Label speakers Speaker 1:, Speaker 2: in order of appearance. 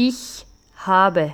Speaker 1: Ich habe.